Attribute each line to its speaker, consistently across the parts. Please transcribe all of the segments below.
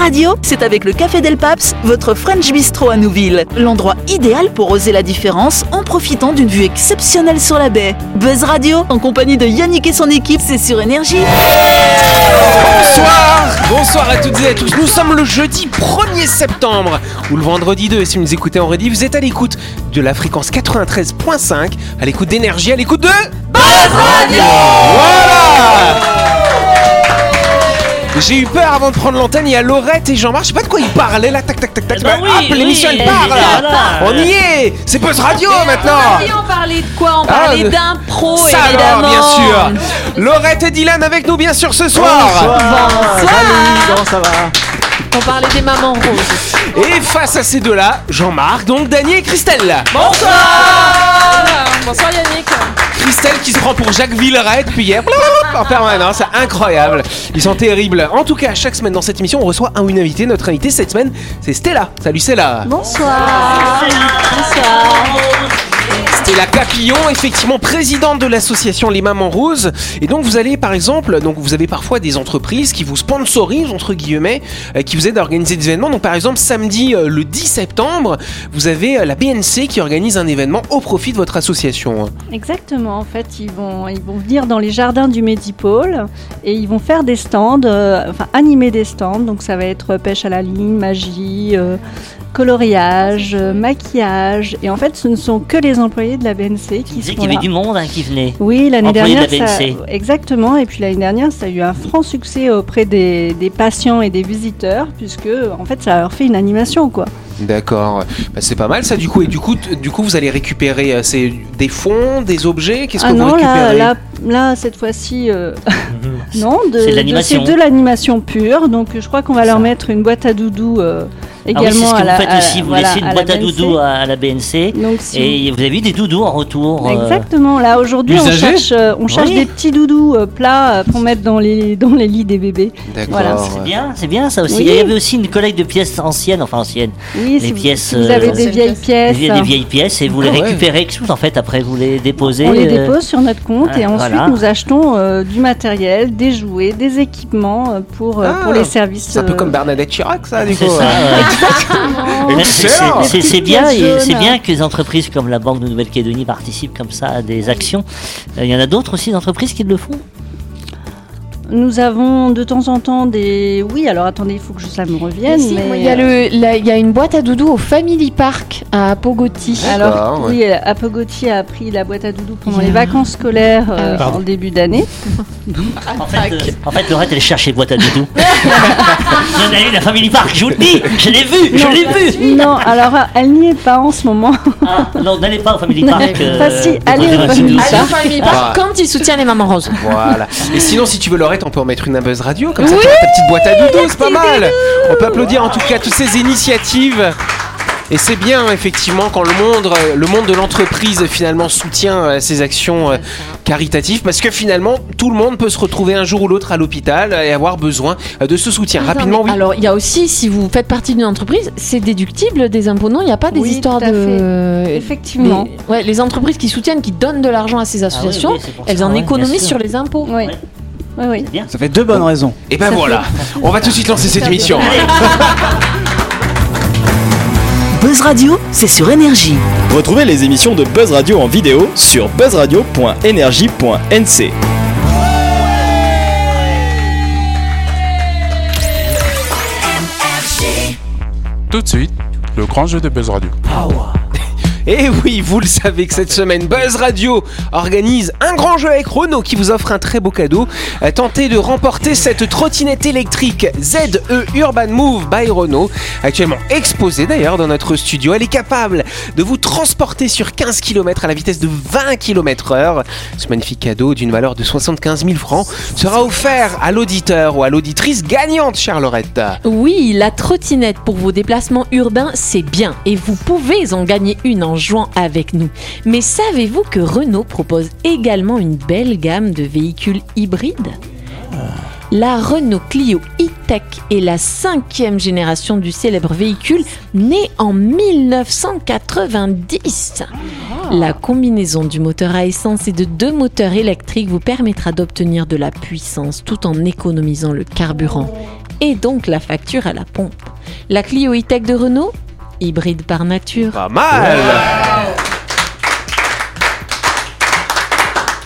Speaker 1: Radio, c'est avec le Café Del Paps, votre French Bistro à Nouville. L'endroit idéal pour oser la différence en profitant d'une vue exceptionnelle sur la baie. Buzz Radio, en compagnie de Yannick et son équipe, c'est sur Énergie.
Speaker 2: Bonsoir Bonsoir à toutes et à tous. Nous sommes le jeudi 1er septembre ou le vendredi 2. Et si vous nous écoutez en redit, vous êtes à l'écoute de la fréquence 93.5, à l'écoute d'énergie, à l'écoute de Buzz Radio Voilà j'ai eu peur avant de prendre l'antenne, il y a Laurette et Jean-Marc, je sais pas de quoi ils parlaient là, tac tac tac tac.
Speaker 3: Eh ben
Speaker 2: Bah,
Speaker 3: oui,
Speaker 2: hop, l'émission
Speaker 3: oui,
Speaker 2: elle part là. On y est C'est Buzz Radio maintenant.
Speaker 4: on parlait de quoi? On
Speaker 2: Ah,
Speaker 4: parlait
Speaker 2: de-
Speaker 4: d'impro, évidemment.
Speaker 2: alors, bien sûr. Laurette et Dylan avec nous bien sûr ce soir.
Speaker 3: Comment ça va?
Speaker 4: On parlait des mamans roses.
Speaker 2: Et face à ces deux-là, Jean-Marc, donc Dany et Christelle
Speaker 4: Bonsoir Bonsoir Yannick.
Speaker 2: Christelle qui se prend pour Jacques Villeray depuis hier en permanence, c'est incroyable. Ils sont terribles. En tout cas, chaque semaine dans cette émission, on reçoit un ou une invitée. Notre invitée cette semaine, c'est Stella. Salut Stella.
Speaker 4: Bonsoir. Bonsoir.
Speaker 2: Stella Capillon, effectivement présidente de l'association Les Mamans Roses. Et donc vous allez par exemple, donc vous avez parfois des entreprises qui vous sponsorisent entre guillemets, euh, qui vous aident à organiser des événements. Donc par exemple samedi euh, le 10 septembre, vous avez euh, la BNC qui organise un événement au profit de votre association.
Speaker 5: Exactement, en fait, ils vont, ils vont venir dans les jardins du Medipôle et ils vont faire des stands, euh, enfin animer des stands. Donc ça va être pêche à la ligne, magie, euh, coloriage, euh, maquillage. Et en fait, ce ne sont que les employés de la BNC
Speaker 3: Tu
Speaker 5: qui
Speaker 3: disais
Speaker 5: sont
Speaker 3: qu'il y avait
Speaker 5: là.
Speaker 3: du monde hein, qui venait.
Speaker 5: Oui, l'année
Speaker 3: Employés de
Speaker 5: dernière,
Speaker 3: la
Speaker 5: ça- exactement. Et puis l'année dernière, ça a eu un franc succès auprès des, des patients et des visiteurs, puisque en fait, ça leur fait une animation, quoi.
Speaker 2: D'accord. Bah, c'est pas mal ça du coup. Et du coup, du coup vous allez récupérer euh, c'est des fonds, des objets? Qu'est-ce que
Speaker 5: Ah
Speaker 2: vous
Speaker 5: non, là,
Speaker 2: récupérez?
Speaker 5: là, là, cette fois-ci, euh, non, de,
Speaker 3: C'est de
Speaker 5: de-
Speaker 3: l'animation.
Speaker 5: c'est de l'animation pure. Donc, je crois qu'on va leur mettre une boîte à doudou euh,
Speaker 3: Ah oui, c'est
Speaker 5: également
Speaker 3: ce que
Speaker 5: à
Speaker 3: vous
Speaker 5: la.
Speaker 3: faites
Speaker 5: à-
Speaker 3: aussi, vous
Speaker 5: voilà,
Speaker 3: laissez une boîte à
Speaker 5: BNC.
Speaker 3: doudou à, à la BNC.
Speaker 5: Donc, si vous-
Speaker 3: Et vous avez eu des doudous en retour. euh,
Speaker 5: Exactement. Là, aujourd'hui, on cherche, euh, on cherche
Speaker 3: Oui.
Speaker 5: des petits doudous euh, plats pour mettre dans les, dans les lits des bébés.
Speaker 2: D'accord.
Speaker 5: Voilà.
Speaker 3: C'est bien, c'est bien ça aussi.
Speaker 5: Oui.
Speaker 3: Il y avait aussi une collecte de pièces anciennes, enfin anciennes,
Speaker 5: Oui,
Speaker 3: Les
Speaker 5: si, vous-
Speaker 3: pièces,
Speaker 5: si vous
Speaker 3: euh,
Speaker 5: avez des vieilles
Speaker 4: pièces.
Speaker 5: pièces,
Speaker 3: des, des vieilles pièces, et vous les
Speaker 2: Ah
Speaker 3: récupérez en fait après vous les déposez.
Speaker 5: on les dépose sur notre compte et ensuite nous achetons du matériel, des jouets, des équipements pour, euh,
Speaker 2: Ah,
Speaker 5: pour les services.
Speaker 2: C'est un peu comme Bernadette Chirac ça du coup.
Speaker 3: C'est
Speaker 2: Excellent.
Speaker 3: bien, c'est bien que les entreprises comme la Banque de Nouvelle-Calédonie participent comme ça à des actions. Euh, Il y en a d'autres aussi d'entreprises qui le font?
Speaker 5: Nous avons de temps en temps des. Oui, alors attendez, il faut que ça me revienne.
Speaker 4: Si,
Speaker 5: mais...
Speaker 4: Il y, a le- la- il y a une boîte à doudou au Family Park à Pogoti.
Speaker 5: Alors,
Speaker 2: D'accord,
Speaker 5: oui, Apogoti a pris la boîte à doudou pendant
Speaker 4: Il y a-
Speaker 5: les vacances scolaires euh,
Speaker 4: Ah
Speaker 5: en début d'année.
Speaker 3: En fait, euh, en fait Laurette, elle cherche les boîtes à doudou. Il y en a une à Family Park, je vous le dis, je l'ai vu, je
Speaker 5: Non.
Speaker 3: l'ai vu.
Speaker 5: Non, alors elle n'y est pas en ce moment.
Speaker 3: Ah, non, n'allez pas au Family
Speaker 5: Non,
Speaker 3: Park. euh,
Speaker 5: pas si, allez au Family
Speaker 4: Park
Speaker 2: Ah.
Speaker 4: quand il soutient les mamans roses.
Speaker 2: Voilà. Et sinon, si tu veux, Laurette, on peut en mettre une à Buzz Radio, comme ça, tu ta petite boîte à doudou, c'est pas mal. On peut applaudir en tout cas toutes ces initiatives. Et c'est bien, effectivement, quand le monde, euh, le monde de l'entreprise finalement soutient euh, ces actions euh, caritatives, parce que finalement, tout le monde peut se retrouver un jour ou l'autre à l'hôpital et avoir besoin euh, de ce soutien. Rapidement, oui.
Speaker 4: Alors, il y a aussi, si vous faites partie d'une entreprise, c'est déductible des impôts. Non, il n'y a pas des
Speaker 5: Oui,
Speaker 4: histoires
Speaker 5: tout à
Speaker 4: de.
Speaker 5: Effectivement.
Speaker 4: Les, ouais, les entreprises qui soutiennent, qui donnent de l'argent à ces
Speaker 3: Ah oui,
Speaker 4: associations,
Speaker 3: oui,
Speaker 4: elles
Speaker 3: ça,
Speaker 4: en économisent sur les impôts.
Speaker 5: Oui. Oui, oui.
Speaker 3: Bien.
Speaker 6: Ça fait deux bonnes raisons.
Speaker 2: Et ben voilà, on va tout de suite lancer cette émission.
Speaker 1: Buzz Radio, c'est sur Énergie.
Speaker 6: Retrouvez les émissions de Buzz Radio en vidéo sur buzzradio.energie.nc.
Speaker 7: Tout de suite, le grand jeu de Buzz Radio.
Speaker 2: Et oui, vous le savez que cette semaine, Buzz Radio organise un grand jeu avec Renault qui vous offre un très beau cadeau. Euh, Tentez de remporter cette trottinette électrique ZE Urban Move by Renault, actuellement exposée d'ailleurs dans notre studio. Elle est capable de vous transporter sur 15 km à la vitesse de 20 km heure. Ce magnifique cadeau d'une valeur de 75 000 francs sera offert à l'auditeur ou à l'auditrice gagnante, Charlorette.
Speaker 4: Oui, la trottinette pour vos déplacements urbains, c'est bien et vous pouvez en gagner une en jouant avec nous. Mais savez-vous que Renault propose également une belle gamme de véhicules hybrides? La Renault Clio e-Tech est la cinquième génération du célèbre véhicule né en 1990. La combinaison du moteur à essence et de deux moteurs électriques vous permettra d'obtenir de la puissance tout en économisant le carburant. et donc la facture à la pompe. La Clio E-Tech de Renault Hybride par nature.
Speaker 2: Pas mal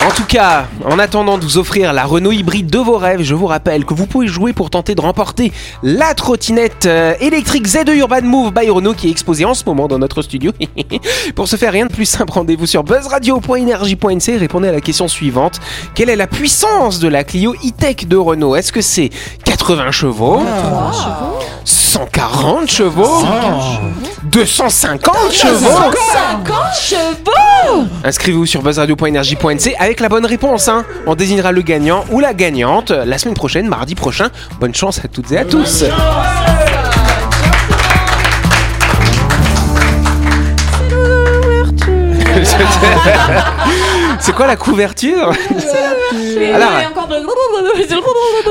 Speaker 2: En tout cas, en attendant de vous offrir la Renault hybride de vos rêves, je vous rappelle que vous pouvez jouer pour tenter de remporter la trottinette euh, électrique Z2 Urban Move by Renault qui est exposée en ce moment dans notre studio. pour ce faire, rien de plus simple, rendez-vous sur buzzradio.energie.nc et répondez à la question suivante. Quelle est la puissance de la Clio e-tech de Renault? Est-ce que c'est 80 chevaux 140 chevaux 250 chevaux?
Speaker 4: 50 chevaux?
Speaker 2: Inscrivez-vous sur buzzradio.energie.nc avec la bonne réponse. Hein. On désignera le gagnant ou la gagnante la semaine prochaine, mardi prochain. Bonne chance à toutes et à tous. C'est quoi la couverture? Alors,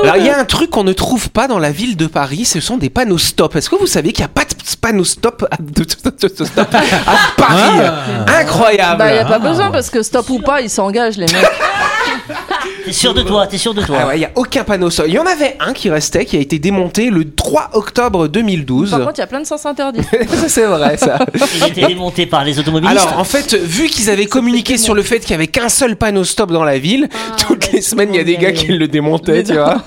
Speaker 2: alors, il y a un truc qu'on ne trouve pas dans la ville de Paris, ce sont des panneaux stop. Est-ce que vous savez qu'il n'y a pas de panneaux stop à, de- de- de- de- stop. À Paris. Incroyable.
Speaker 8: Bah, y a pas besoin parce que stop ou pas, ils s'engagent, les mecs.
Speaker 3: T'es sûr de toi, t'es sûr de toi.
Speaker 2: Ah ouais, il n'y a aucun panneau stop. Il y en avait un qui restait, qui a été démonté le 3 octobre 2012.
Speaker 8: Par contre, il y a plein de sens interdits.
Speaker 2: Ça, c'est vrai, ça.
Speaker 3: Il a été démonté par les automobilistes.
Speaker 2: Alors, en fait, vu qu'ils avaient communiqué sur le fait qu'il y avait qu'un seul panneau stop dans la ville, toutes les semaines, il y a des gars qui le démontaient, tu vois.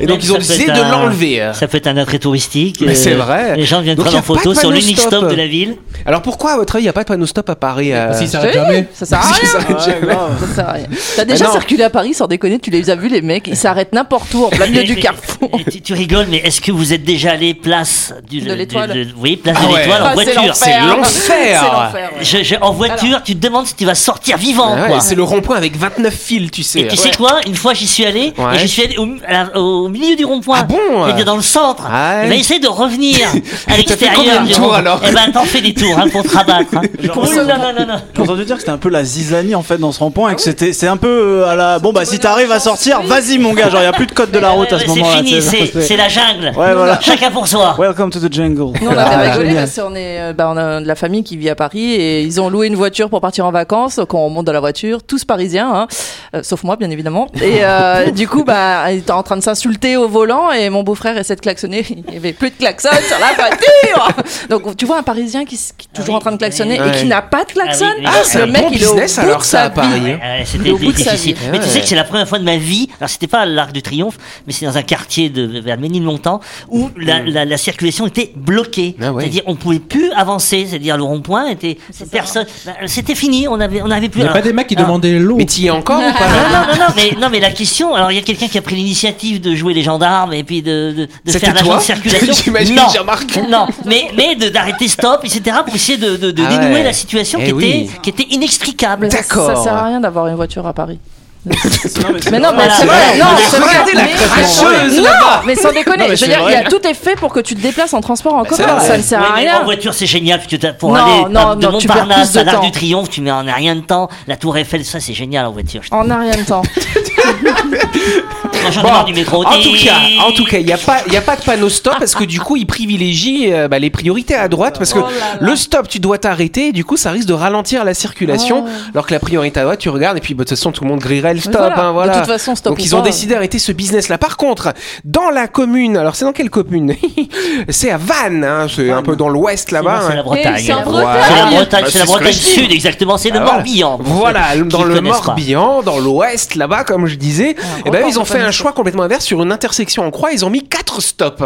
Speaker 2: Et donc, ils ont décidé de l'enlever.
Speaker 3: Ça peut être un attrait touristique.
Speaker 2: Mais
Speaker 3: euh,
Speaker 2: c'est vrai.
Speaker 3: Les gens viennent
Speaker 2: Donc,
Speaker 3: prendre en photo sur l'unique
Speaker 2: stop.
Speaker 3: de la ville.
Speaker 2: Alors, pourquoi, à votre avis, il n'y a pas de panneau stop à Paris euh,
Speaker 9: Si ça s'arrête jamais.
Speaker 8: Ça sert à
Speaker 2: si
Speaker 8: rien.
Speaker 2: ça s'arrête jamais.
Speaker 8: Ça sert à rien. T'as déjà circulé à Paris sans déconner, tu les as vus, les mecs, ils s'arrêtent n'importe où en plein milieu du carrefour.
Speaker 3: tu, tu rigoles, mais est-ce que vous êtes déjà allé place du,
Speaker 8: De l'Étoile.
Speaker 3: Oui, place
Speaker 2: Ah
Speaker 3: de
Speaker 2: ouais.
Speaker 3: l'étoile en
Speaker 8: Ah,
Speaker 3: voiture.
Speaker 2: C'est l'enfer.
Speaker 8: Ouais.
Speaker 3: Je- je- en voiture, tu te demandes si tu vas sortir vivant.
Speaker 2: Ah ouais, c'est le rond-point avec 29 fils, tu sais.
Speaker 3: Et tu sais quoi Une fois j'y suis allé,
Speaker 2: Ouais.
Speaker 3: et j'y suis allé au, à la- au milieu du rond-point.
Speaker 2: Ah bon
Speaker 3: C'est-à-dire dans le centre.
Speaker 2: Ah ouais.
Speaker 3: Et ben essaye de revenir à l'extérieur. du
Speaker 2: tours, alors
Speaker 3: Eh ben t'en fais des tours hein, pour te rabattre. Hein.
Speaker 6: J'ai entendu dire que c'était un peu la zizanie en fait dans ce rond-point et que c'était c'est un peu euh, à la bon bah si t'arrives à sortir vas-y mon gars genre y a plus de code de la route à ce moment-là.
Speaker 3: C'est fini, c'est c'est la jungle.
Speaker 6: Ouais voilà.
Speaker 3: Chacun pour soi.
Speaker 6: Welcome to the jungle.
Speaker 8: On avait
Speaker 6: Ah,
Speaker 8: rigolé
Speaker 6: génial.
Speaker 8: parce qu'on est, euh, bah, on a de la famille qui vit à Paris et ils ont loué une voiture pour partir en vacances. Quand on monte dans la voiture, tous parisiens, hein, euh, sauf moi bien évidemment. Et euh, du coup, bah, ils étaient en train de s'insulter au volant et mon beau-frère essaie de klaxonner. Il y avait plus de klaxon sur la voiture. Donc tu vois un Parisien qui, est toujours
Speaker 3: Ah
Speaker 8: en train de klaxonner et qui n'a pas de klaxon.
Speaker 3: Ah oui, oui.
Speaker 2: Ah, c'est
Speaker 8: le mec,
Speaker 2: bon
Speaker 8: il est au bout de
Speaker 2: ça
Speaker 8: sa vie.
Speaker 3: C'était difficile. Mais tu sais que c'est la première fois de ma vie, alors c'était pas l'Arc du Triomphe, mais c'est dans un quartier de vers Ménilmontant où la, la, la circulation était bloquée.
Speaker 2: Ah ouais.
Speaker 3: C'est-à-dire on pouvait plus avancer, c'est-à-dire le rond-point était personne, bah, c'était fini, on avait on avait plus.
Speaker 9: Il n'y a pas des mecs qui
Speaker 3: alors-
Speaker 9: demandaient l'eau.
Speaker 2: Mais t'y es encore ou
Speaker 3: non,
Speaker 2: pas
Speaker 3: non, non, non, mais, non, mais la question, alors il y a quelqu'un qui a pris l'initiative de jouer les gendarmes et puis de, de, faire de circulation.
Speaker 2: J'imagine,
Speaker 3: non,
Speaker 2: Jean-Marc.
Speaker 3: non, mais, mais de- d'arrêter stop, etc. pour essayer de, de, de
Speaker 2: Ah
Speaker 3: dénouer
Speaker 2: ouais.
Speaker 3: la situation
Speaker 2: Eh
Speaker 3: qui,
Speaker 2: oui.
Speaker 3: était, qui était inextricable.
Speaker 2: D'accord.
Speaker 8: Ça sert à rien d'avoir une voiture à Paris.
Speaker 6: Non, mais
Speaker 8: non, mais c'est vrai. Non, c'est vrai. Non, mais sans déconner.
Speaker 6: Non, mais
Speaker 8: je veux
Speaker 6: c'est
Speaker 8: dire, il y a
Speaker 6: vrai.
Speaker 8: tout est fait pour que tu te déplaces en transport en commun.
Speaker 2: vrai.
Speaker 8: Ça ne sert à rien.
Speaker 3: En voiture, c'est génial, parce que t'as- pour aller
Speaker 8: non,
Speaker 3: de Montparnasse à l'Arc du Triomphe, tu mets en rien de temps. La Tour Eiffel, ça, c'est génial en voiture. je
Speaker 8: En rien de temps.
Speaker 2: Bon,
Speaker 3: du métro.
Speaker 2: en tout cas, en tout cas, il n'y a pas, il y a pas de panneau stop parce que du coup, ils privilégient euh, bah, les priorités à droite parce que
Speaker 8: Oh
Speaker 2: le stop, tu dois t'arrêter. et Du coup, ça risque de ralentir la circulation, alors que la priorité à droite, tu regardes et puis bah, de toute façon, tout le monde grillerait le stop.
Speaker 8: voilà.
Speaker 2: hein, voilà.
Speaker 8: De toute façon, stop
Speaker 2: Donc
Speaker 8: ou
Speaker 2: ils ont
Speaker 8: pas.
Speaker 2: décidé d'arrêter ce business-là. Par contre, dans la commune, alors c'est dans quelle commune? C'est à Vannes, hein, c'est un peu dans l'ouest là-bas.
Speaker 3: C'est la
Speaker 2: hein.
Speaker 3: Bretagne.
Speaker 4: c'est
Speaker 3: la
Speaker 2: Ah,
Speaker 3: Bretagne,
Speaker 2: bah,
Speaker 3: c'est la Bretagne
Speaker 2: dis.
Speaker 3: Sud, exactement. C'est le
Speaker 2: Ah.
Speaker 3: Morbihan.
Speaker 2: Voilà, dans le. Morbihan, dans l'ouest, là-bas, comme je disais, et ben
Speaker 8: encore,
Speaker 2: ils ont fait un choix complètement inverse sur une intersection en croix. Ils ont mis quatre stops.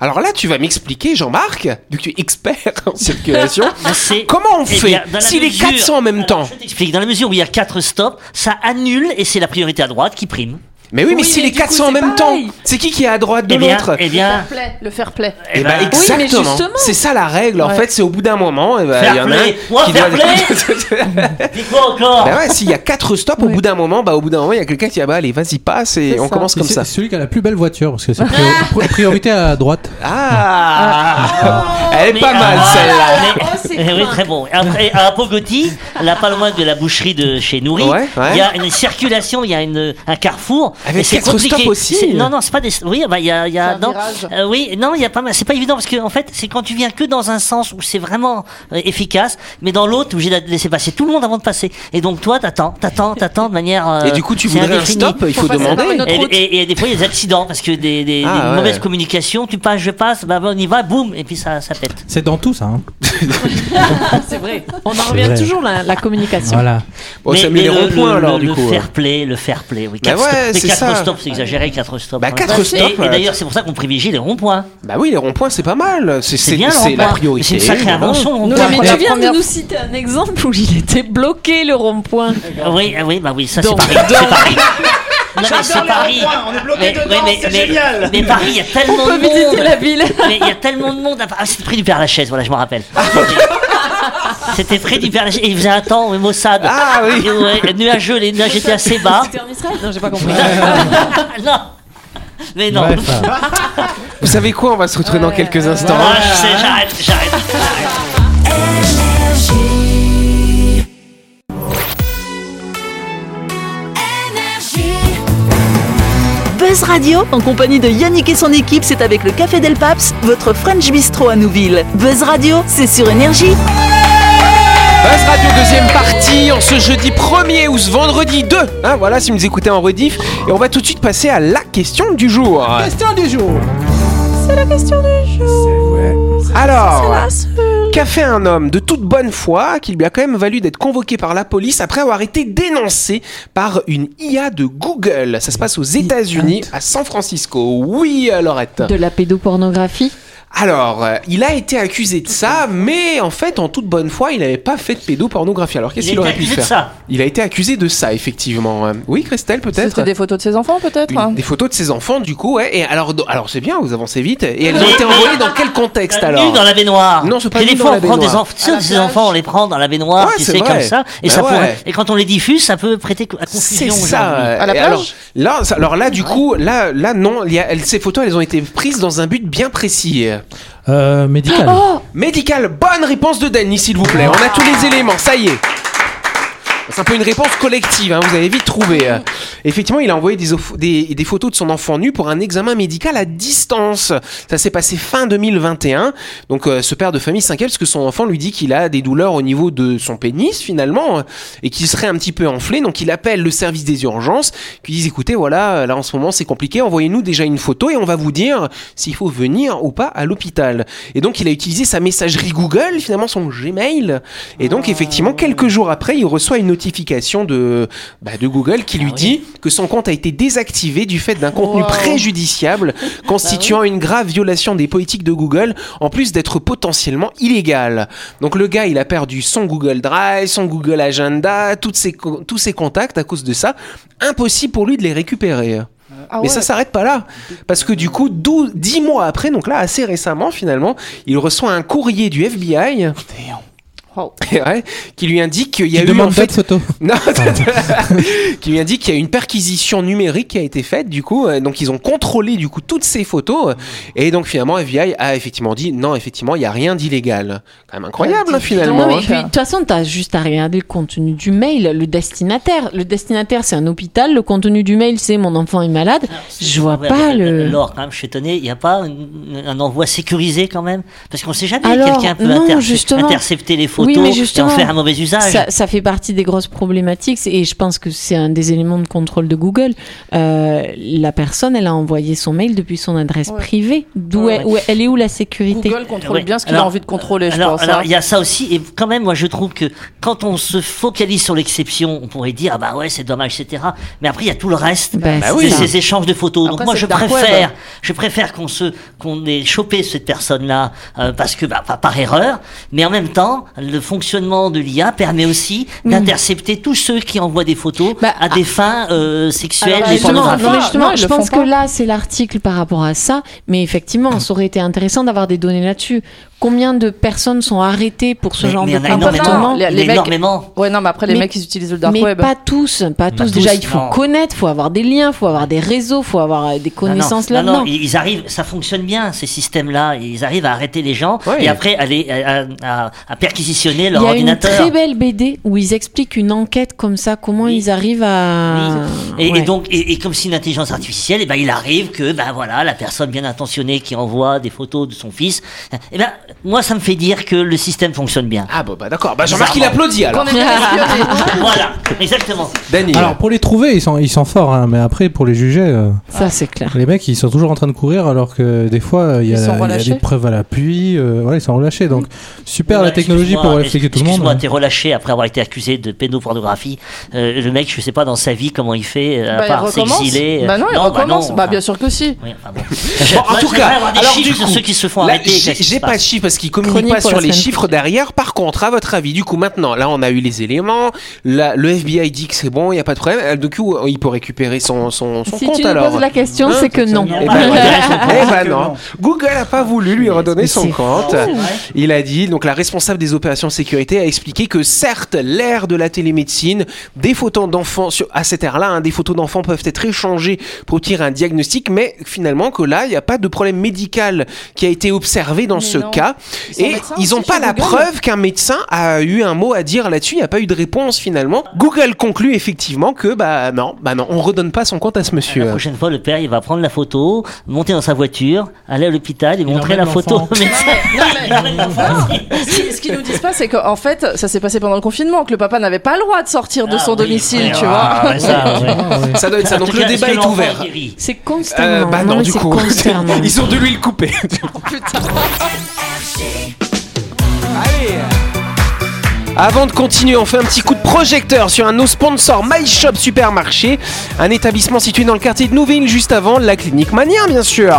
Speaker 2: Alors là, tu vas m'expliquer, Jean-Marc, vu que tu es expert en circulation, comment on
Speaker 3: Eh
Speaker 2: fait si les quatre sont en même
Speaker 3: Alors,
Speaker 2: temps
Speaker 3: Je t'explique. Dans la mesure où il y a quatre stops, ça annule et c'est la priorité à droite qui prime.
Speaker 2: Mais oui, mais si les quatre
Speaker 8: coup,
Speaker 2: sont en
Speaker 8: c'est
Speaker 2: même
Speaker 8: pareil.
Speaker 2: temps, c'est qui qui est à droite de
Speaker 3: Eh
Speaker 2: l'autre
Speaker 3: eh bien,
Speaker 8: Fair play, le fair play.
Speaker 2: Eh ben,
Speaker 3: ben,
Speaker 8: oui, mais
Speaker 2: exactement.
Speaker 8: justement.
Speaker 2: c'est ça la règle. En fait, c'est au bout d'un moment, eh ben, il y en a un qui
Speaker 3: fair
Speaker 2: doit.
Speaker 3: dis quoi encore
Speaker 2: Bah ouais, s'il y a quatre stops, au bout d'un moment, bah au bout d'un moment, il y a quelqu'un qui dit ah bah allez, vas-y passe et
Speaker 8: C'est
Speaker 2: on
Speaker 8: ça.
Speaker 2: commence comme
Speaker 9: c'est
Speaker 2: ça.
Speaker 9: celui qui a la plus belle voiture, parce que c'est priori- pri- priorité à droite.
Speaker 2: Ah, Elle est pas mal
Speaker 3: ah,
Speaker 2: celle-là.
Speaker 3: mais-
Speaker 4: c'est
Speaker 3: Eh oui, très bon. Après, à Pogoti, là pas loin de la boucherie de chez Nourri, il y a une circulation, il y a une, un carrefour.
Speaker 2: Avec
Speaker 3: c'est compliqué.
Speaker 2: stops aussi.
Speaker 3: C'est- Non, non, c'est pas des. Oui, bah, il y a. il y a
Speaker 8: C'est un
Speaker 3: non,
Speaker 8: virage.
Speaker 3: euh, oui, non, il y a pas mal. C'est pas évident parce que en fait, c'est quand tu viens que dans un sens où c'est vraiment euh, efficace, mais dans l'autre, tu es obligé de laisser passer tout le monde avant de passer. Et donc toi, t'attends, t'attends, t'attends de manière. euh,
Speaker 2: Et du coup, tu voudrais un
Speaker 3: indéfini.
Speaker 2: stop, il faut demander.
Speaker 3: Et, et- et des fois, il y a des accidents parce que des, des-
Speaker 2: Ah,
Speaker 3: des
Speaker 2: ouais.
Speaker 3: mauvaises communications, tu passes, je passe, bah, bah, on y va, boum, et puis ça, ça pète.
Speaker 9: C'est dans tout ça. hein.
Speaker 4: c'est vrai. On en revient
Speaker 9: vrai.
Speaker 4: toujours à la communication.
Speaker 9: Voilà.
Speaker 2: Bon, c'est mieux les
Speaker 3: le-
Speaker 2: ronds-points
Speaker 3: le-
Speaker 2: alors,
Speaker 3: le,
Speaker 2: du
Speaker 3: le
Speaker 2: coup.
Speaker 3: fair play, le fair play, oui.
Speaker 2: Bah
Speaker 3: Quatre
Speaker 2: ouais,
Speaker 3: stops. Mais
Speaker 2: c'est
Speaker 3: quatre
Speaker 2: ça.
Speaker 3: stops, c'est exagéré, quatre stops.
Speaker 2: Bah,
Speaker 3: hein.
Speaker 2: quatre
Speaker 3: Et-
Speaker 2: stops,
Speaker 3: Et, d'ailleurs, c'est pour ça qu'on privilégie les ronds-points.
Speaker 2: Bah oui, les ronds-points, c'est pas mal. C'est
Speaker 3: C'est
Speaker 2: c'est-
Speaker 3: bien le
Speaker 2: c'est la priorité.
Speaker 3: C'est une sacrée invention, le
Speaker 8: la
Speaker 4: Mais tu viens de nous citer un exemple où il était bloqué le rond-point.
Speaker 3: Ah Oui, ah oui, bah oui, ça c'est Paris. C'est. Non, mais c'est Paris.
Speaker 6: on est bloqué dedans, c'est génial.
Speaker 3: mais Paris, il y a
Speaker 4: On
Speaker 3: tellement
Speaker 4: peut
Speaker 3: de monde.
Speaker 4: visiter la ville.
Speaker 3: Mais il y a tellement de monde. Ah, c'était près du Père Lachaise, voilà, je me rappelle. C'était près du Père Lachaise. Et il faisait un temps, oui, Mossad.
Speaker 2: Ah oui.
Speaker 3: Et ouais, nuageux, les nuages étaient assez bas.
Speaker 4: C'était en Israël Non, j'ai pas compris.
Speaker 3: non. Mais non.
Speaker 9: Bref,
Speaker 2: Vous savez quoi On va se retrouver dans quelques instants.
Speaker 3: Ah, je sais, j'arrête, j'arrête.
Speaker 1: Buzz Radio, en compagnie de Yannick et son équipe, c'est avec le Café Del Paps, votre French Bistro à Nouville. Buzz Radio, c'est sur Énergie.
Speaker 2: Buzz Radio deuxième partie en ce jeudi 1er ou ce vendredi 2. Hein, voilà, si vous nous écoutez en rediff. Et on va tout de suite passer à la question du jour.
Speaker 9: Question du jour.
Speaker 2: Alors, qu'a fait un homme de toute bonne foi qui lui a quand même valu d'être convoqué par la police après avoir été dénoncé par une IA de Google? Ça se passe aux États-Unis, à San Francisco. Oui, Laurette.
Speaker 4: De la pédopornographie?
Speaker 2: Alors, euh, il a été accusé de ça, mais en fait, en toute bonne foi, il n'avait pas fait de pédopornographie. Alors, qu'est-ce
Speaker 3: Il
Speaker 2: qu'il
Speaker 3: a
Speaker 2: aurait
Speaker 3: été
Speaker 2: pu
Speaker 3: accusé de
Speaker 2: faire
Speaker 3: ça.
Speaker 2: Il a été accusé de ça, effectivement. Euh, Oui, Christelle, peut-être
Speaker 8: C'était des photos de ses enfants, peut-être
Speaker 2: Une-
Speaker 8: hein
Speaker 2: des photos de ses enfants, du coup, ouais. Et alors, do- alors c'est bien, vous avancez vite. Et elles ont été envoyées dans quel contexte
Speaker 3: Nu
Speaker 2: alors
Speaker 3: dans la baignoire.
Speaker 2: Non, c'est pas
Speaker 3: Et
Speaker 2: nu
Speaker 3: des
Speaker 2: dans
Speaker 3: fois,
Speaker 2: la
Speaker 3: on prend des
Speaker 2: baignoire.
Speaker 3: enfants, tu sais, ces enfants, on les prend dans la baignoire,
Speaker 2: Ouais,
Speaker 3: tu
Speaker 2: c'est
Speaker 3: sais,
Speaker 2: vrai.
Speaker 3: comme ça. Et,
Speaker 2: Bah
Speaker 3: ça pourrait- et quand on les diffuse, ça peut prêter à
Speaker 2: C'est
Speaker 3: confusion.
Speaker 2: ça.
Speaker 3: aujourd'hui.
Speaker 8: À la
Speaker 2: et
Speaker 8: plage
Speaker 2: alors, là, ça- alors là, du coup, là, là, non. il y a- elles- ces photos, elles ont été prises dans un but bien précis.
Speaker 9: Euh, médical.
Speaker 2: Médical, bonne réponse de Danny, s'il vous plaît. On a tous les éléments, ça y est. C'est un peu une réponse collective, hein, vous avez vite trouvé. Euh, Effectivement, il a envoyé des, photos de son enfant nu pour un examen médical à distance. Ça s'est passé fin 2021. Donc euh, ce père de famille s'inquiète parce que son enfant lui dit qu'il a des douleurs au niveau de son pénis finalement et qu'il serait un petit peu enflé. Donc il appelle le service des urgences qui disent écoutez voilà là en ce moment c'est compliqué, envoyez-nous déjà une photo et on va vous dire s'il faut venir ou pas à l'hôpital. Et donc il a utilisé sa messagerie Google, finalement son Gmail. Et donc effectivement quelques jours après il reçoit une notification de, bah, de Google qui lui dit que son compte a été désactivé du fait d'un contenu
Speaker 8: Wow.
Speaker 2: préjudiciable constituant une grave violation des politiques de Google en plus d'être potentiellement illégal. Donc le gars il a perdu son Google Drive, son Google Agenda, toutes ses, co- tous ses contacts à cause de ça. Impossible pour lui de les récupérer.
Speaker 8: Ah
Speaker 2: Mais
Speaker 8: ouais.
Speaker 2: ça s'arrête pas là. Parce que du coup, 12, 10 mois après, donc là, assez récemment finalement, il reçoit un courrier du FBI.
Speaker 8: Wow.
Speaker 2: Ouais, qui lui indique qu'il y a
Speaker 9: Qui
Speaker 2: eu en
Speaker 9: demande
Speaker 2: fait
Speaker 9: d'autres photos.
Speaker 2: non, qui lui indique qu'il y a une perquisition numérique qui a été faite du coup euh, donc ils ont contrôlé du coup toutes ces photos et donc finalement FBI a effectivement dit non effectivement il y a rien d'illégal quand même incroyable hein, finalement
Speaker 4: Non,
Speaker 2: hein.
Speaker 4: mais puis, de toute façon, tu as juste à regarder le contenu du mail, le destinataire. Le destinataire, c'est un hôpital. Le contenu du mail, c'est mon enfant est malade. Je vois pas le.
Speaker 3: Laure, quand même, je suis étonné, il n'y a pas un envoi sécurisé quand même? Parce qu'on sait jamais,
Speaker 4: Alors,
Speaker 3: quelqu'un peut
Speaker 4: non,
Speaker 3: interce-
Speaker 4: justement.
Speaker 3: intercepter les photos
Speaker 4: Oui, mais
Speaker 3: et en
Speaker 4: justement,
Speaker 3: faire un mauvais usage.
Speaker 4: Ça, ça fait partie des grosses problématiques et je pense que c'est un des éléments de contrôle de Google. Euh, la personne, elle a envoyé son mail depuis son adresse
Speaker 8: Ouais.
Speaker 4: privée. D'où
Speaker 3: Ouais,
Speaker 4: elle est où la sécurité
Speaker 8: Google contrôle
Speaker 3: Ouais.
Speaker 8: bien ce qu'il a envie de contrôler, je
Speaker 3: alors,
Speaker 8: pense.
Speaker 3: alors,
Speaker 8: hein.
Speaker 3: il y a ça aussi, et quand même, moi, je trouve que quand on se focalise sur l'exception, on pourrait dire, ah bah ouais, c'est dommage, etc. Mais après, il y a tout le reste.
Speaker 4: Bah,
Speaker 2: Bah oui.
Speaker 3: Ces échanges de photos.
Speaker 8: Après,
Speaker 3: Donc moi, je préfère,
Speaker 8: web.
Speaker 3: je préfère qu'on se, qu'on ait chopé cette personne-là euh, parce que, bah, pas par erreur, mais en même temps, le fonctionnement de l'IA permet aussi d'intercepter tous ceux qui envoient des photos
Speaker 4: Bah,
Speaker 3: à des fins euh, sexuelles
Speaker 8: alors,
Speaker 3: et
Speaker 8: justement,
Speaker 3: pornographiques.
Speaker 4: mais justement, je pense que
Speaker 8: pas.
Speaker 4: là, c'est l'article par rapport à ça. Mais effectivement, ça aurait été intéressant d'avoir des données là-dessus. Combien de personnes sont arrêtées pour ce
Speaker 3: Mais-
Speaker 4: genre
Speaker 3: mais
Speaker 4: de
Speaker 3: énormément.
Speaker 4: comportement
Speaker 8: Les- les mecs-
Speaker 3: énormément.
Speaker 8: Ouais, non, mais après, les
Speaker 4: Mais-
Speaker 8: mecs, ils utilisent le dark
Speaker 4: mais
Speaker 8: web.
Speaker 4: pas tous, pas tous.
Speaker 3: tous,
Speaker 4: Déjà, il faut
Speaker 3: non.
Speaker 4: connaître, faut avoir des liens, faut avoir des réseaux, faut avoir euh, des connaissances
Speaker 3: non, non,
Speaker 4: là-dedans.
Speaker 3: non, ils arrivent, ça fonctionne bien ces systèmes-là. Ils arrivent à arrêter les gens
Speaker 2: Ouais.
Speaker 3: et après à, les- à, à- à perquisitionner
Speaker 4: Il
Speaker 3: leur
Speaker 4: y a une
Speaker 3: ordinateur.
Speaker 4: très belle BD où ils expliquent une enquête comme ça, comment
Speaker 3: Oui.
Speaker 4: ils arrivent à.
Speaker 3: Et, et
Speaker 4: Ouais.
Speaker 3: donc, et, et comme c'est une intelligence artificielle, et ben il arrive que ben voilà la personne bien intentionnée qui envoie des photos de son fils, et ben moi ça me fait dire que le système fonctionne bien.
Speaker 2: Ah bon, bah d'accord. Bah Jean-Marc, il applaudit alors.
Speaker 3: Voilà, exactement.
Speaker 2: Danny.
Speaker 9: Alors pour les trouver, ils sont, ils sont forts, hein, mais après pour les juger, euh,
Speaker 4: Ça, c'est clair.
Speaker 9: les mecs ils sont toujours en train de courir alors que des fois il y, a- il y des preuves à l'appui, euh, voilà, ils sont relâchés. Donc super la technologie pour expliquer tout le monde.
Speaker 3: Excuse-moi, t'es relâché après avoir été accusé de pédopornographie. Euh, le mec, je sais pas dans sa vie comment il fait, euh, à
Speaker 8: Bah,
Speaker 3: part s'exiler. euh,
Speaker 8: Bah non, il
Speaker 3: bah
Speaker 8: recommence.
Speaker 3: non,
Speaker 8: Bah,
Speaker 3: enfin,
Speaker 8: bien sûr que si.
Speaker 3: oui, enfin bon.
Speaker 2: Bon, en
Speaker 3: Moi,
Speaker 2: tout cas,
Speaker 3: avoir des
Speaker 2: alors
Speaker 3: chiffres
Speaker 2: du
Speaker 3: sur
Speaker 2: coup,
Speaker 3: ceux qui se font arrêter.
Speaker 2: j'ai- pas de parce qu'ils communiquent
Speaker 4: Chronique
Speaker 2: pas sur les chiffres derrière. Par contre, à votre avis, du coup, maintenant, là, on a eu les éléments. Le FBI dit que c'est bon, il y a pas de problème. Euh, Du coup, il peut récupérer son son, son
Speaker 4: Si
Speaker 2: compte alors.
Speaker 4: poses la question,
Speaker 2: Hein
Speaker 4: c'est que non.
Speaker 2: Eh ben,
Speaker 3: de.
Speaker 2: Eh ben non. Google a pas voulu lui redonner son compte.
Speaker 3: Vrai
Speaker 2: Il a dit, donc la responsable des opérations sécurité a expliqué que certes, l'ère de la télémédecine, des photos d'enfants, à cette ère-là, hein, des photos d'enfants peuvent être échangées pour obtenir un diagnostic, mais finalement que là, il n'y a pas de problème médical qui a été observé dans
Speaker 8: Mais
Speaker 2: ce
Speaker 8: non.
Speaker 2: cas.
Speaker 8: Ils
Speaker 2: Et ils n'ont pas la
Speaker 8: Google
Speaker 2: preuve qu'un médecin a eu un mot à dire là-dessus. Il n'y a pas eu de réponse finalement. Google conclut effectivement que bah non, bah non, on redonne pas son compte à ce
Speaker 3: La
Speaker 2: monsieur.
Speaker 3: prochaine fois, le père, il va prendre la photo, monter dans sa voiture, aller à l'hôpital et montrer la photo au médecin.
Speaker 8: Ce ce qu'ils nous disent pas, c'est qu'en fait, ça s'est passé pendant le confinement, que le papa n'avait pas le droit de sortir de
Speaker 3: Ah
Speaker 8: son
Speaker 3: oui,
Speaker 8: domicile,
Speaker 3: oui,
Speaker 8: tu
Speaker 3: ah,
Speaker 8: vois.
Speaker 3: ouais, ça, ouais.
Speaker 9: Ah, ouais.
Speaker 2: Ça doit être ça. Donc le débat est ouvert.
Speaker 4: C'est constamment.
Speaker 2: Euh, bah non, du coup,
Speaker 4: constamment.
Speaker 2: ils ont de l'huile coupée. Allez. Avant de continuer, on fait un petit coup de projecteur sur un de nos sponsors My Shop Supermarché, un établissement situé dans le quartier de Nouville, juste avant la clinique Mania, bien sûr.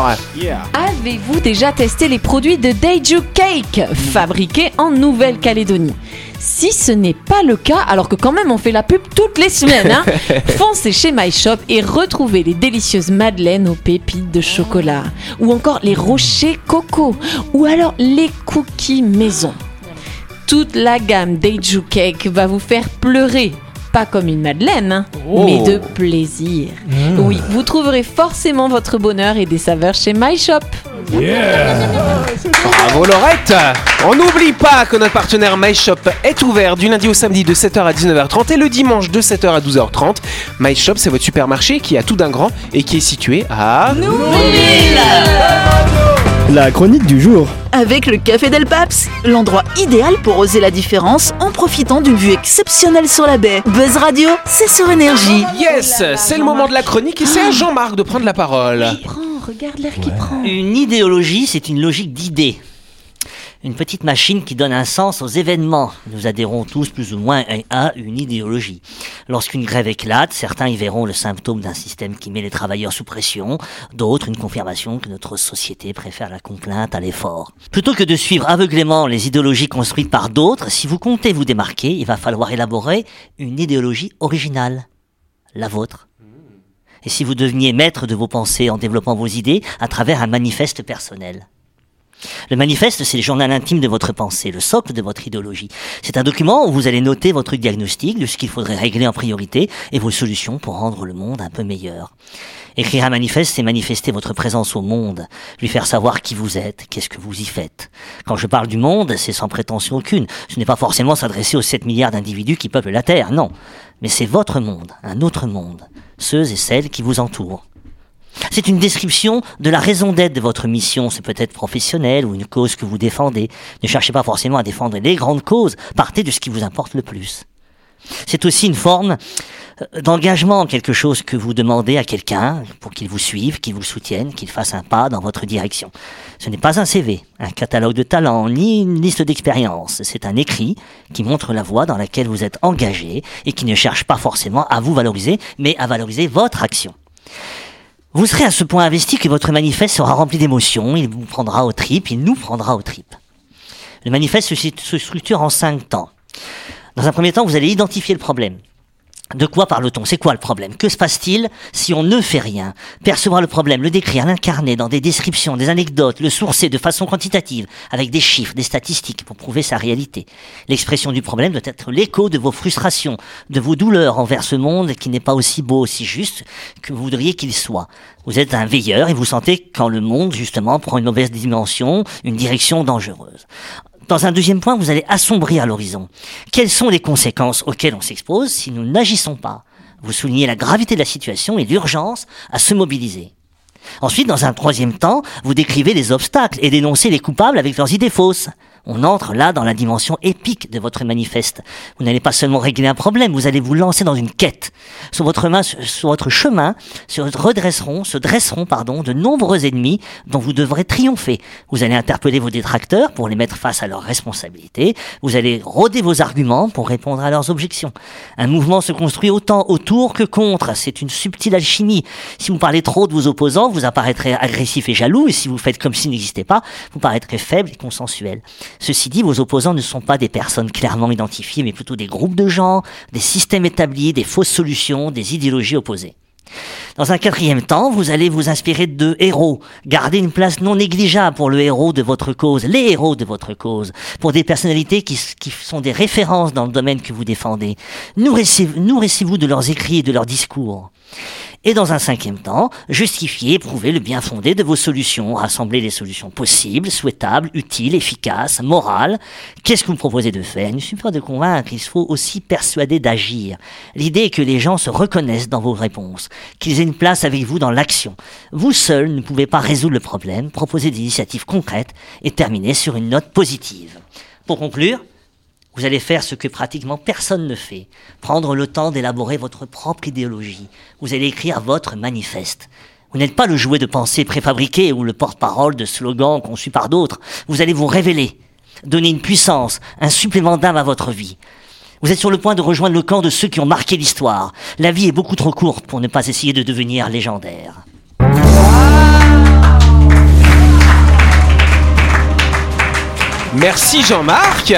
Speaker 4: Avez-vous déjà testé les produits de Daiju Cake, fabriqués en Nouvelle-Calédonie? Si ce n'est pas le cas, alors que quand même on fait la pub toutes les semaines, hein, foncez chez My Shop et retrouvez les délicieuses madeleines aux pépites de chocolat, ou encore les rochers coco, ou alors les cookies maison. Toute la gamme Daiju Cake va vous faire pleurer. Pas comme une madeleine, hein,
Speaker 2: Oh.
Speaker 4: mais de plaisir. Oui, vous trouverez forcément votre bonheur et des saveurs chez My Shop.
Speaker 2: Bravo Laurette On n'oublie pas que notre partenaire My Shop est ouvert du lundi au samedi de 7h à 19h30 et le dimanche de 7h à 12h30. My Shop, c'est votre supermarché qui a tout d'un grand et qui est situé à...
Speaker 10: La chronique du jour.
Speaker 1: Avec le Café Del Paps, l'endroit idéal pour oser la différence en profitant d'une vue exceptionnelle sur la baie. Buzz Radio, c'est sur énergie.
Speaker 2: Yes C'est le moment de la chronique et c'est à Jean-Marc de prendre la parole.
Speaker 4: Regarde l'air qui prend.
Speaker 3: Une idéologie, c'est une logique d'idées. Une petite machine qui donne un sens aux événements. Nous adhérons tous plus ou moins à une idéologie. Lorsqu'une grève éclate, certains y verront le symptôme d'un système qui met les travailleurs sous pression, d'autres une confirmation que notre société préfère la complainte à l'effort. Plutôt que de suivre aveuglément les idéologies construites par d'autres, si vous comptez vous démarquer, il va falloir élaborer une idéologie originale. La vôtre. Et si vous deveniez maître de vos pensées en développant vos idées à travers un manifeste personnel. Le manifeste, c'est le journal intime de votre pensée, le socle de votre idéologie. C'est un document où vous allez noter votre diagnostic de ce qu'il faudrait régler en priorité et vos solutions pour rendre le monde un peu meilleur. Écrire un manifeste, c'est manifester votre présence au monde, lui faire savoir qui vous êtes, qu'est-ce que vous y faites. Quand je parle du monde, c'est sans prétention aucune. Ce n'est pas forcément s'adresser aux 7 milliards d'individus qui peuplent la Terre, non. Mais c'est votre monde, un autre monde, ceux et celles qui vous entourent. C'est une description de la raison d'être de votre mission. C'est peut-être professionnel ou une cause que vous défendez. Ne cherchez pas forcément à défendre les grandes causes. Partez de ce qui vous importe le plus. C'est aussi une forme d'engagement, quelque chose que vous demandez à quelqu'un pour qu'il vous suive, qu'il vous soutienne, qu'il fasse un pas dans votre direction. Ce n'est pas un CV, un catalogue de talents, ni une liste d'expériences. C'est un écrit qui montre la voie dans laquelle vous êtes engagé et qui ne cherche pas forcément à vous valoriser, mais à valoriser votre action. Vous serez à ce point investi que votre manifeste sera rempli d'émotions, il vous prendra aux tripes, il nous prendra aux tripes. Le manifeste se, structure en cinq temps. Dans un premier temps, vous allez identifier le problème. De quoi parle-t-on? C'est quoi le problème? Que se passe-t-il si on ne fait rien? Percevoir le problème, le décrire, l'incarner dans des descriptions, des anecdotes, le sourcer de façon quantitative, avec des chiffres, des statistiques pour prouver sa réalité. L'expression du problème doit être l'écho de vos frustrations, de vos douleurs envers ce monde qui n'est pas aussi beau, aussi juste que vous voudriez qu'il soit. Vous êtes un veilleur et vous sentez quand le monde, justement, prend une mauvaise dimension, une direction dangereuse. Dans un deuxième point, vous allez assombrir l'horizon. Quelles sont les conséquences auxquelles on s'expose si nous n'agissons pas? Vous soulignez la gravité de la situation et l'urgence à se mobiliser. Ensuite, dans un troisième temps, vous décrivez les obstacles et dénoncez les coupables avec leurs idées fausses. On entre là dans la dimension épique de votre manifeste. Vous n'allez pas seulement régler un problème, vous allez vous lancer dans une quête. Sur votre, chemin se redresseront, se dresseront pardon, de nombreux ennemis dont vous devrez triompher. Vous allez interpeller vos détracteurs pour les mettre face à leurs responsabilités. Vous allez rôder vos arguments pour répondre à leurs objections. Un mouvement se construit autant autour que contre. C'est une subtile alchimie. Si vous parlez trop de vos opposants, vous apparaîtrez agressif et jaloux, et si vous faites comme s'ils n'existaient pas, vous paraîtrez faible et consensuel. Ceci dit, vos opposants ne sont pas des personnes clairement identifiées, mais plutôt des groupes de gens, des systèmes établis, des fausses solutions, des idéologies opposées. Dans un quatrième temps, vous allez vous inspirer de héros. Gardez une place non négligeable pour le héros de votre cause, les héros de votre cause, pour des personnalités qui, sont des références dans le domaine que vous défendez. Nourrissez- Nourrissez-vous de leurs écrits et de leurs discours. Et dans un cinquième temps, justifier, prouver le bien fondé de vos solutions, rassembler les solutions possibles, souhaitables, utiles, efficaces, morales. Qu'est-ce que vous proposez de faire? Il ne suffit pas de convaincre, il faut aussi persuader d'agir. L'idée est que les gens se reconnaissent dans vos réponses, qu'ils aient une place avec vous dans l'action. Vous seul ne pouvez pas résoudre le problème, proposer des initiatives concrètes et terminer sur une note positive. Pour conclure, vous allez faire ce que pratiquement personne ne fait, prendre le temps d'élaborer votre propre idéologie. Vous allez écrire votre manifeste. Vous n'êtes pas le jouet de pensées préfabriquées ou le porte-parole de slogans conçus par d'autres. Vous allez vous révéler, donner une puissance, un supplément d'âme à votre vie. Vous êtes sur le point de rejoindre le camp de ceux qui ont marqué l'histoire. La vie est beaucoup trop courte pour ne pas essayer de devenir légendaire.
Speaker 2: Merci Jean-Marc.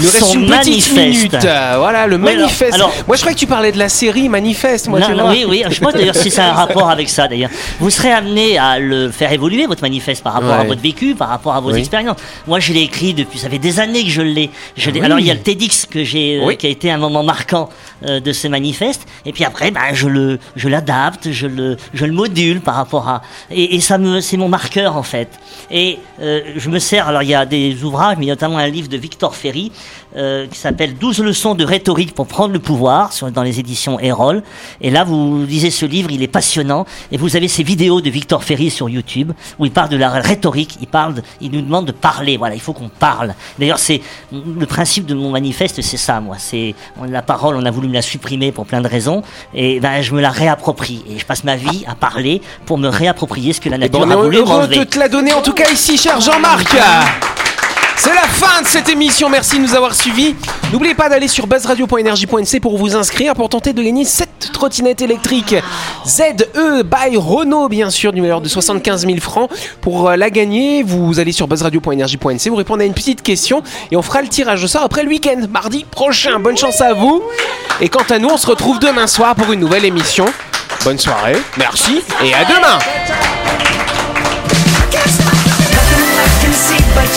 Speaker 2: Il nous reste
Speaker 3: Son
Speaker 2: une petite
Speaker 3: manifeste.
Speaker 2: minute. Voilà, le manifeste.
Speaker 3: alors-
Speaker 2: moi, je croyais que tu parlais de la série Manifeste. Moi,
Speaker 3: Non,
Speaker 2: tu
Speaker 3: non,
Speaker 2: vois.
Speaker 3: oui, oui. Je pas d'ailleurs si ça a un rapport avec ça d'ailleurs. Vous serez amené à le faire évoluer votre manifeste par rapport à votre vécu, par rapport à vos
Speaker 2: Oui.
Speaker 3: expériences. Moi, je l'ai écrit depuis, ça fait des années que je l'ai. Je l'ai-
Speaker 2: Oui.
Speaker 3: Alors il y a le TEDx que j'ai, euh, qui a été un moment marquant euh, de ce manifeste. Et puis après, ben, je le, je l'adapte, je le, je le module par rapport à. Et, ça me, c'est mon marqueur en fait. Et euh, je me sers. Alors il y a des ouvrages, mais notamment un livre de Victor Ferry euh, qui s'appelle 12 leçons de rhétorique pour prendre le pouvoir sur, dans les éditions Erol. Et là, vous lisez ce livre, il est passionnant. Et vous avez ces vidéos de Victor Ferry sur YouTube où il parle de la rhétorique. Il parle, il nous demande de parler. Voilà, il faut qu'on parle. D'ailleurs, c'est le principe de mon manifeste, c'est ça, moi. C'est la parole, on a voulu me la supprimer pour plein de raisons. Et ben, je me la réapproprie. Et je passe ma vie à parler pour me réapproprier ce que la
Speaker 2: Eh
Speaker 3: nature
Speaker 2: ben, on
Speaker 3: a
Speaker 2: est
Speaker 3: voulu
Speaker 2: heureux
Speaker 3: m'enlever.
Speaker 2: de te la donner en tout cas ici, cher Jean-Marc. C'est la fin de cette émission, merci de nous avoir suivis. N'oubliez pas d'aller sur buzzradio.energie.nc pour vous inscrire pour tenter de gagner cette trottinette électrique ZE by Renault, bien sûr, d'une valeur de 75 000 francs. Pour euh, la gagner, vous allez sur buzzradio.energie.nc, vous répondez à une petite question et on fera le tirage au sort après le week-end, mardi prochain. Bonne chance à vous. Et quant à nous, on se retrouve demain soir pour une nouvelle émission. Bonne soirée, merci et à demain.